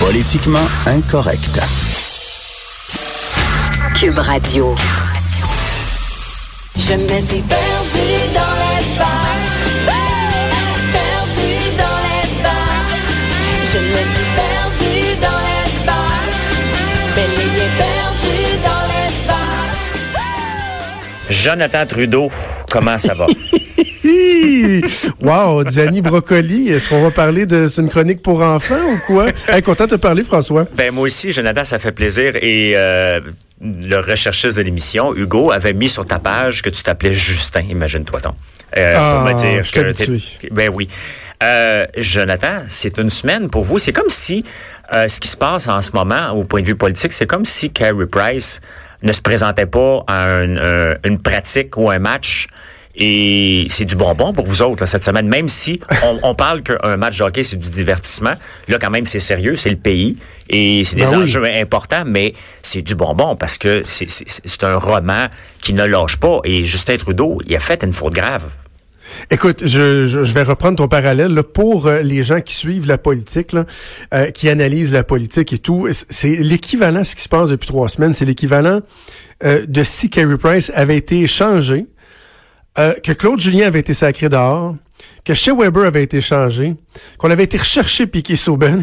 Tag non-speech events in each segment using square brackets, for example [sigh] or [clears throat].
Politiquement incorrect. Cube Radio. Je me suis perdu dans l'espace. Perdu dans l'espace. Je me suis perdu dans l'espace. Bel et bien perdu dans l'espace. Jonathan Trudeau, comment ça va? [laughs] [laughs] wow, Gianni Brocoli, est-ce qu'on va parler de c'est une chronique pour enfants ou quoi? Hey, content de te parler, François. ben moi aussi, Jonathan, ça fait plaisir. Et euh, le recherchiste de l'émission, Hugo, avait mis sur ta page que tu t'appelais Justin, imagine-toi donc. Euh, pour Ah, me dire je que Ben oui. Euh, Jonathan, c'est une semaine pour vous. C'est comme si euh, ce qui se passe en ce moment, au point de vue politique, c'est comme si Carey Price ne se présentait pas à un- une pratique ou un match. Et c'est du bonbon pour vous autres là, cette semaine, même si on, on parle qu'un match de hockey, c'est du divertissement. Là, quand même, c'est sérieux, c'est le pays. Et c'est des Ben oui. enjeux importants, mais c'est du bonbon parce que c'est- un roman qui ne lâche pas. Et Justin Trudeau, il a fait une faute grave. Écoute, je, je, je vais reprendre ton parallèle. là. pour euh, les gens qui suivent la politique, là, euh, qui analysent la politique et tout, c'est l'équivalent, ce qui se passe depuis trois semaines, c'est l'équivalent euh, de si Kerry Price avait été échangé, euh, que Claude Julien avait été sacré dehors, que Shea Weber avait été changé, qu'on avait été recherché Piqué Sauben.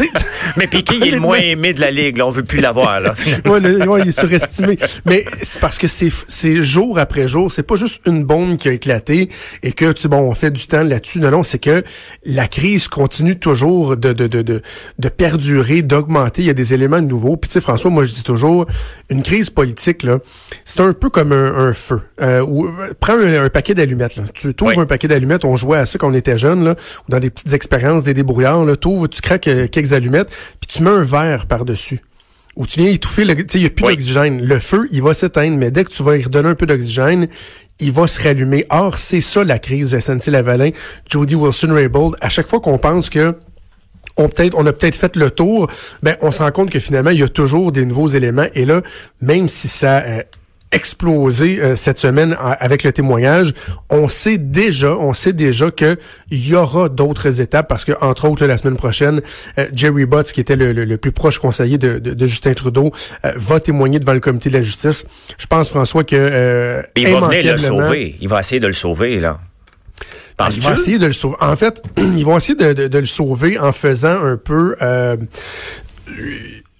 [laughs] Mais Piqué, il est le moins [laughs] aimé de la Ligue. Là, on veut plus l'avoir. Là. ouais, il est surestimé. Mais c'est parce que c'est jour après jour. C'est pas juste une bombe qui a éclaté et que tu bon on fait du temps là-dessus. Non, non, c'est que la crise continue toujours de de de de, de perdurer, d'augmenter. Il y a des éléments nouveaux. Puis tu sais, François, moi je dis toujours, une crise politique là, c'est un peu comme un, un feu. Euh, euh, prends un, un paquet d'allumettes. Là. Tu trouves Oui. un paquet d'allumettes. On jouait à ça quand on était jeune là, ou dans des petites expériences, des débrouillards. Là, t'ouvres, tu craques euh, quelques allumettes, puis tu mets un verre par dessus où tu viens étouffer, le- tu sais, il n'y a plus Oui. d'oxygène. Le feu, il va s'éteindre, mais dès que tu vas y redonner un peu d'oxygène, il va se rallumer. Or, c'est ça la crise de SNC-Lavalin, Jody Wilson-Raybould. À chaque fois qu'on pense que on peut-être on a peut-être fait le tour, ben on se rend compte que finalement il y a toujours des nouveaux éléments et là même si ça a explosé euh, cette semaine avec le témoignage, on sait déjà, on sait déjà que il y aura d'autres étapes parce que entre autres là, la semaine prochaine, euh, Jerry Butts qui était le, le- le plus proche conseiller de, de- de Justin Trudeau euh, va témoigner devant le comité de la justice. Je pense François que euh, Il va venir le sauver. Il va essayer de le sauver, là. ils Penses-tu? vont essayer de le sauver. En fait, [clears throat] ils vont essayer de, de- de le sauver en faisant un peu euh,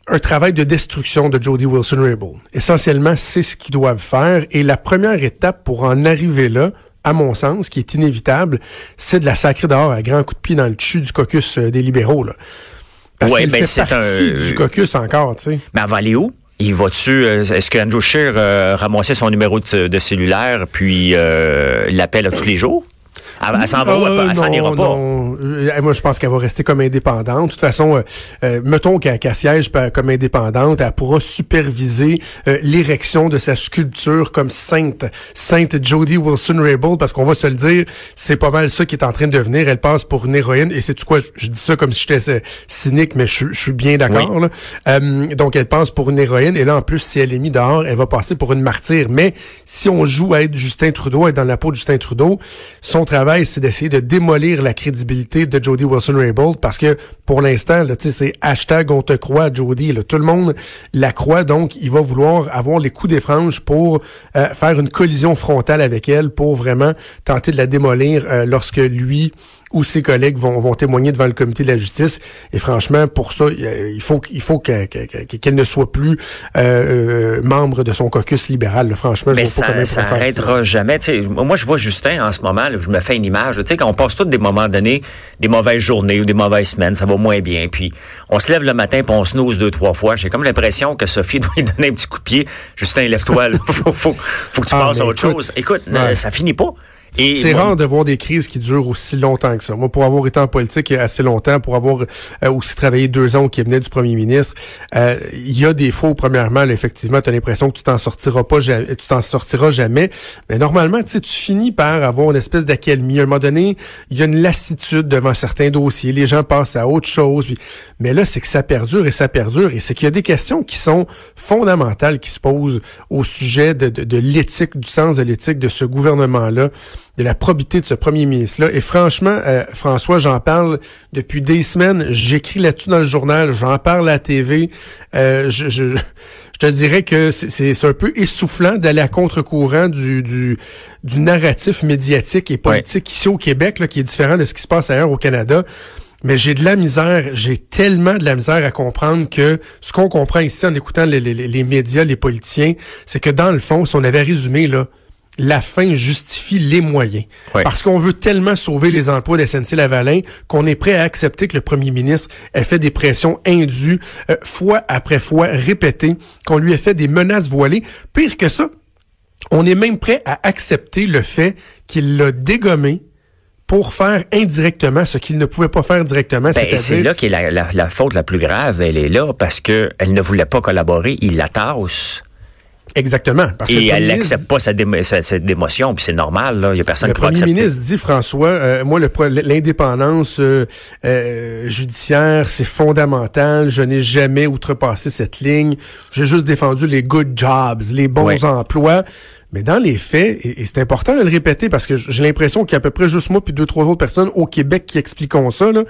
un travail de destruction de Jody Wilson-Raybould. Essentiellement, c'est ce qu'ils doivent faire. Et la première étape pour en arriver là, à mon sens, qui est inévitable, c'est de la sacrer dehors à grands coups de pied dans le dessus du caucus euh, des libéraux. Là. Parce Ouais, qu'elle ben, fait partie un- du caucus encore, tu sais. Mais elle va aller où? Il va-tu, euh, est-ce que Andrew Scheer euh, ramassait son numéro de, de cellulaire puis euh, l'appelle à tous les jours? Elle, s'en va Euh, elle s'en non, ira pas. non. Euh, moi, je pense qu'elle va rester comme indépendante. De toute façon, euh, euh, mettons qu'elle qu'elle siège comme indépendante, elle pourra superviser euh, l'érection de sa sculpture comme sainte, sainte Jodie Wilson-Raybould, parce qu'on va se le dire, c'est pas mal ça qui est en train de devenir. Elle passe pour une héroïne, et c'est quoi, je, dis ça comme si j'étais euh, cynique, mais je, je suis bien d'accord. là. Euh, donc, elle passe pour une héroïne, et là, en plus, si elle est mise dehors, elle va passer pour une martyre. Mais si on joue à être Justin Trudeau, être dans la peau de Justin Trudeau, son travail, c'est d'essayer de démolir la crédibilité de Jody Wilson-Raybould parce que pour l'instant, là, c'est hashtag on te croit, Jody. Tout le monde la croit, donc il va vouloir avoir les coups des franges pour euh, faire une collision frontale avec elle pour vraiment tenter de la démolir euh, lorsque lui ou ses collègues vont, vont témoigner devant le comité de la justice. Et franchement, pour ça, il faut, il faut que- que- que- qu'elle ne soit plus euh, euh, membre de son caucus libéral. là. Franchement, Mais je vois pas ça, comment ça ça. arrêtera jamais. Moi, je vois Justin en ce moment, là, je me fais une image. là, quand on passe tous des moments donnés, des mauvaises journées ou des mauvaises semaines, ça va moins bien. Puis on se lève le matin, puis on snooze deux, trois fois. J'ai comme l'impression que Sophie [laughs] doit lui donner un petit coup de pied. Justin, lève-toi. [laughs] faut, faut, faut que tu Ah, passes à autre écoute, chose. Écoute, ouais. ça finit pas. C'est rare de voir des crises qui durent aussi longtemps que ça. Moi, pour avoir été en politique assez longtemps, pour avoir euh, aussi travaillé deux ans au cabinet du premier ministre, euh, il y a des fois où, premièrement, là, effectivement, tu as l'impression que tu t'en sortiras pas, ja- tu t'en sortiras jamais. Mais normalement, tu finis par avoir une espèce d'accalmie. À un moment donné, il y a une lassitude devant certains dossiers. Les gens passent à autre chose. puis- Mais là, c'est que ça perdure et ça perdure. Et c'est qu'il y a des questions qui sont fondamentales qui se posent au sujet de, de, de l'éthique, du sens de l'éthique de ce gouvernement-là de la probité de ce premier ministre-là. Et franchement, euh, François, j'en parle depuis des semaines. J'écris là-dessus dans le journal, j'en parle à la TV. Euh, je, je, je, te dirais que c'est un peu essoufflant d'aller à contre-courant du, du, du, narratif médiatique et politique ici au Québec, là, qui est différent de ce qui se passe ailleurs au Canada. Mais j'ai de la misère, j'ai tellement de la misère à comprendre que ce qu'on comprend ici en écoutant les, les, les médias, les politiciens, c'est que dans le fond, si on avait résumé là, la fin justifie les moyens. Parce qu'on veut tellement sauver les emplois de SNC-Lavalin qu'on est prêt à accepter que le premier ministre ait fait des pressions indues, euh, fois après fois répétées, qu'on lui ait fait des menaces voilées. Pire que ça, on est même prêt à accepter le fait qu'il l'a dégommé pour faire indirectement ce qu'il ne pouvait pas faire directement. Ben, c'est là qu'est la, la, la, faute la plus grave. Elle est là parce que elle ne voulait pas collaborer. Il la tasse. Exactement. Parce et elle n'accepte pas sa, démotion, puis c'est normal. Il n'y a personne le qui va accepter. Le premier ministre dit, François, euh, moi, l'indépendance euh, euh, judiciaire, c'est fondamental. Je n'ai jamais outrepassé cette ligne. J'ai juste défendu les good jobs, les bons emplois. Mais dans les faits, et, c'est important de le répéter parce que j'ai l'impression qu'il y a à peu près juste moi puis deux, trois autres personnes au Québec qui expliquons ça, là,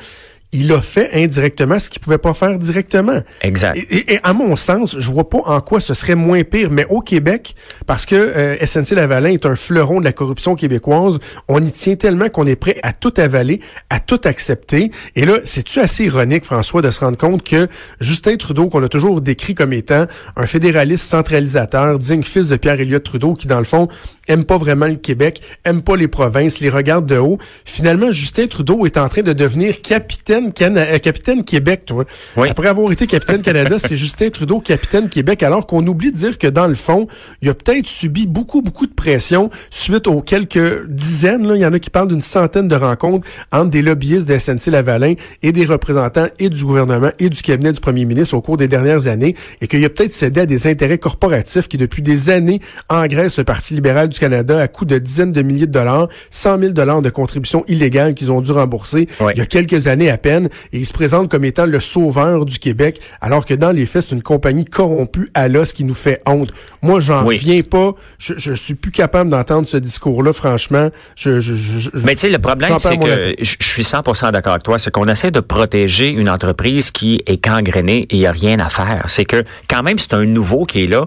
il a fait indirectement ce qu'il pouvait pas faire directement. Exact. Et, à mon sens, je vois pas en quoi ce serait moins pire. Mais au Québec, parce que euh, SNC Lavalin est un fleuron de la corruption québécoise, on y tient tellement qu'on est prêt à tout avaler, à tout accepter. Et là, c'est-tu assez ironique, François, de se rendre compte que Justin Trudeau, qu'on a toujours décrit comme étant un fédéraliste centralisateur, digne fils de Pierre Elliott Trudeau, qui dans le fond aime pas vraiment le Québec, aime pas les provinces, les regarde de haut. Finalement, Justin Trudeau est en train de devenir capitaine euh, capitaine, Québec, toi. Après avoir été capitaine Canada, [laughs] c'est Justin Trudeau, capitaine Québec, alors qu'on oublie de dire que dans le fond, il a peut-être subi beaucoup, beaucoup de pression suite aux quelques dizaines, là, il y en a qui parlent d'une centaine de rencontres entre des lobbyistes de SNC-Lavalin et des représentants et du gouvernement et du cabinet du premier ministre au cours des dernières années, et qu'il a peut-être cédé à des intérêts corporatifs qui, depuis des années, engraissent le Parti libéral du Canada à coût de dizaines de milliers de dollars, 100 000 dollars de contributions illégales qu'ils ont dû rembourser il y a quelques années à peine et il se présente comme étant le sauveur du Québec, alors que dans les faits, c'est une compagnie corrompue à l'os qui nous fait honte. Moi, j'en reviens pas. Je, je suis plus capable d'entendre ce discours-là, franchement. Je, je, je Mais tu sais, le problème, c'est que je suis 100% d'accord avec toi, c'est qu'on essaie de protéger une entreprise qui est gangrénée et il n'y a rien à faire. C'est que quand même, c'est un nouveau qui est là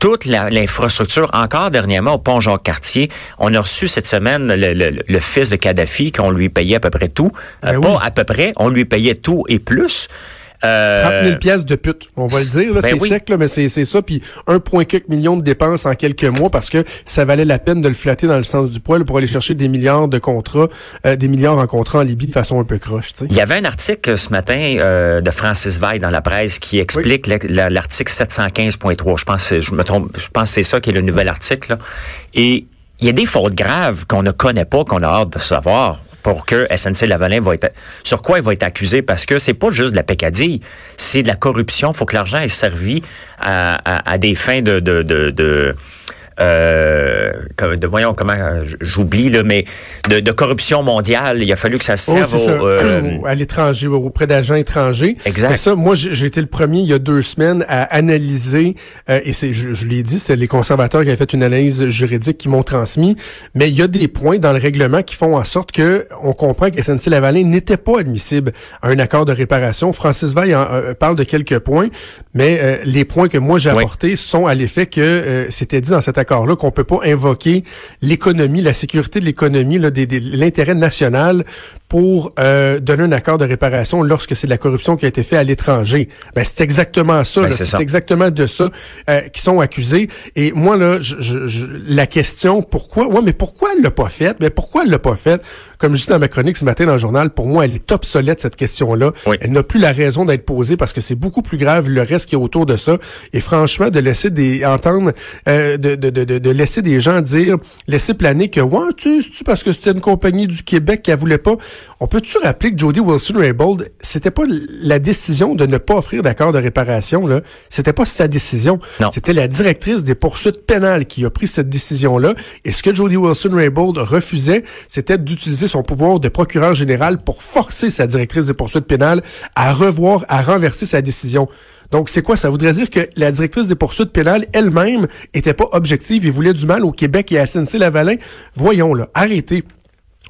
toute l'infrastructure, encore dernièrement au pont Jean-Cartier, on a reçu cette semaine le, fils de Kadhafi qu'on lui payait à peu près tout. Euh, ben pas à peu près, on lui payait tout et plus. Euh, 30 000 pièces de pute, on va le dire. Ben c'est sec, là, mais c'est ça. Puis un point quelques millions de dépenses en quelques mois parce que ça valait la peine de le flatter dans le sens du poil pour aller chercher des milliards de contrats, euh, des milliards en contrats en Libye de façon un peu croche. Il y avait un article ce matin euh, de Francis Veil dans la presse qui explique l'article 715.3. Je pense, je me trompe, je pense que c'est ça qui est le nouvel article. Là. Et il y a des fautes graves qu'on ne connaît pas, qu'on a hâte de savoir pour que SNC Lavalin va être sur quoi il va être accusé? Parce que c'est pas juste de la pécadille, c'est de la corruption. Faut que l'argent ait servi à, des fins de, de, de euh, de voyons comment euh, j'oublie là, mais de, de, corruption mondiale. Il a fallu que ça oh, serve euh, à l'étranger, auprès d'agents étrangers. Exact. ça, moi, j'ai été le premier il y a deux semaines à analyser, euh, et c'est, je, je l'ai dit, c'était les conservateurs qui avaient fait une analyse juridique qui m'ont transmis, mais il y a des points dans le règlement qui font en sorte que on comprend que SNC Lavalin n'était pas admissible à un accord de réparation. Francis Veil en, parle de quelques points, mais les points que moi j'ai apportés sont à l'effet que c'était dit dans cet accord là qu'on peut pas invoquer l'économie, la sécurité de l'économie, l'intérêt national pour euh, donner un accord de réparation lorsque c'est de la corruption qui a été faite à l'étranger. Ben, c'est exactement ça. Ben, c'est exactement de ça euh, qui sont accusés. Et moi, là, je, la question, pourquoi? Ouais, mais pourquoi elle l'a pas faite? Mais pourquoi elle l'a pas faite? Comme je dis dans ma chronique ce matin dans le journal, pour moi, elle est obsolète, cette question-là. Elle n'a plus la raison d'être posée parce que c'est beaucoup plus grave le reste qui est autour de ça. Et franchement, de laisser des entendre, euh, de, de, de, de, laisser des gens dire, laisser planer que, ouais, tu parce que c'était une compagnie du Québec qui voulait pas? On peut-tu rappeler que Jody Wilson-Raybould, c'était pas la décision de ne pas offrir d'accord de réparation, là? C'était pas sa décision. C'était la directrice des poursuites pénales qui a pris cette décision-là. Et ce que Jody Wilson-Raybould refusait, c'était d'utiliser son pouvoir de procureur général pour forcer sa directrice des poursuites pénales à revoir, à renverser sa décision. Donc, c'est quoi? Ça voudrait dire que la directrice des poursuites pénales elle-même était pas objective et voulait du mal au Québec et à SNC-Lavalin. Voyons, là, arrêtez.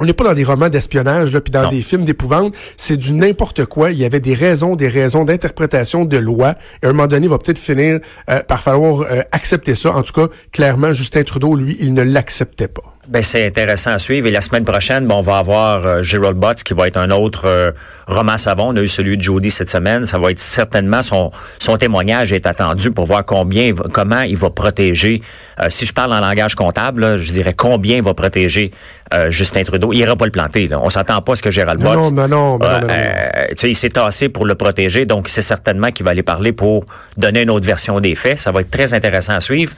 On n'est pas dans des romans d'espionnage, là, puis dans Non. des films d'épouvante. C'est du n'importe quoi. Il y avait des raisons, des raisons d'interprétation de loi. Et à un moment donné, il va peut-être finir euh, par falloir euh, accepter ça. En tout cas, clairement, Justin Trudeau, lui, il ne l'acceptait pas. Ben, c'est intéressant à suivre. Et la semaine prochaine, on va avoir euh, Gerald Butts qui va être un autre euh, roman savon. On a eu celui de Jody cette semaine. Ça va être certainement son, son témoignage est attendu pour voir combien, comment il va protéger. euh, si je parle en langage comptable, là, je dirais combien il va protéger euh, Justin Trudeau. Il ira pas le planter. Là. On s'attend pas à ce que Gérald Non, Butts. non, non, non, non, non, non. euh, tu sais, il s'est tassé pour le protéger, donc c'est certainement qu'il va aller parler pour donner une autre version des faits. Ça va être très intéressant à suivre.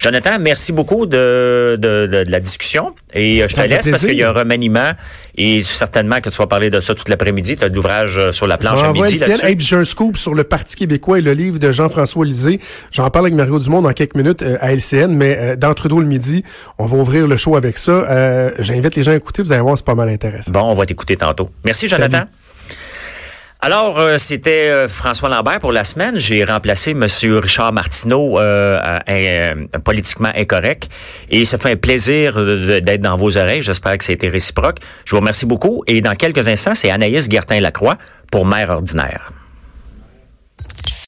Jonathan, merci beaucoup de, de, de- de la discussion. Et euh, je te laisse parce qu'il y a un remaniement et certainement que tu vas parler de ça toute l'après-midi. Tu as l'ouvrage euh, sur la planche On à midi ciel. Hey, j'ai un scoop sur le Parti québécois et le livre de Jean-François Lisée. J'en parle avec Mario Dumont dans quelques minutes euh, à LCN, mais euh, dans Trudeau le midi, on va ouvrir le show avec ça. Euh, J'invite les gens à écouter, vous allez voir, c'est pas mal intéressant. Bon, on va t'écouter tantôt. Merci, Jonathan. Salut. Alors, euh, c'était euh, François Lambert pour la semaine. J'ai remplacé Monsieur Richard Martineau, euh, euh, politiquement incorrect. Et ça fait un plaisir d'être dans vos oreilles. J'espère que ça a été réciproque. Je vous remercie beaucoup. Et dans quelques instants, c'est Anaïs Gertin-Lacroix pour Mère ordinaire.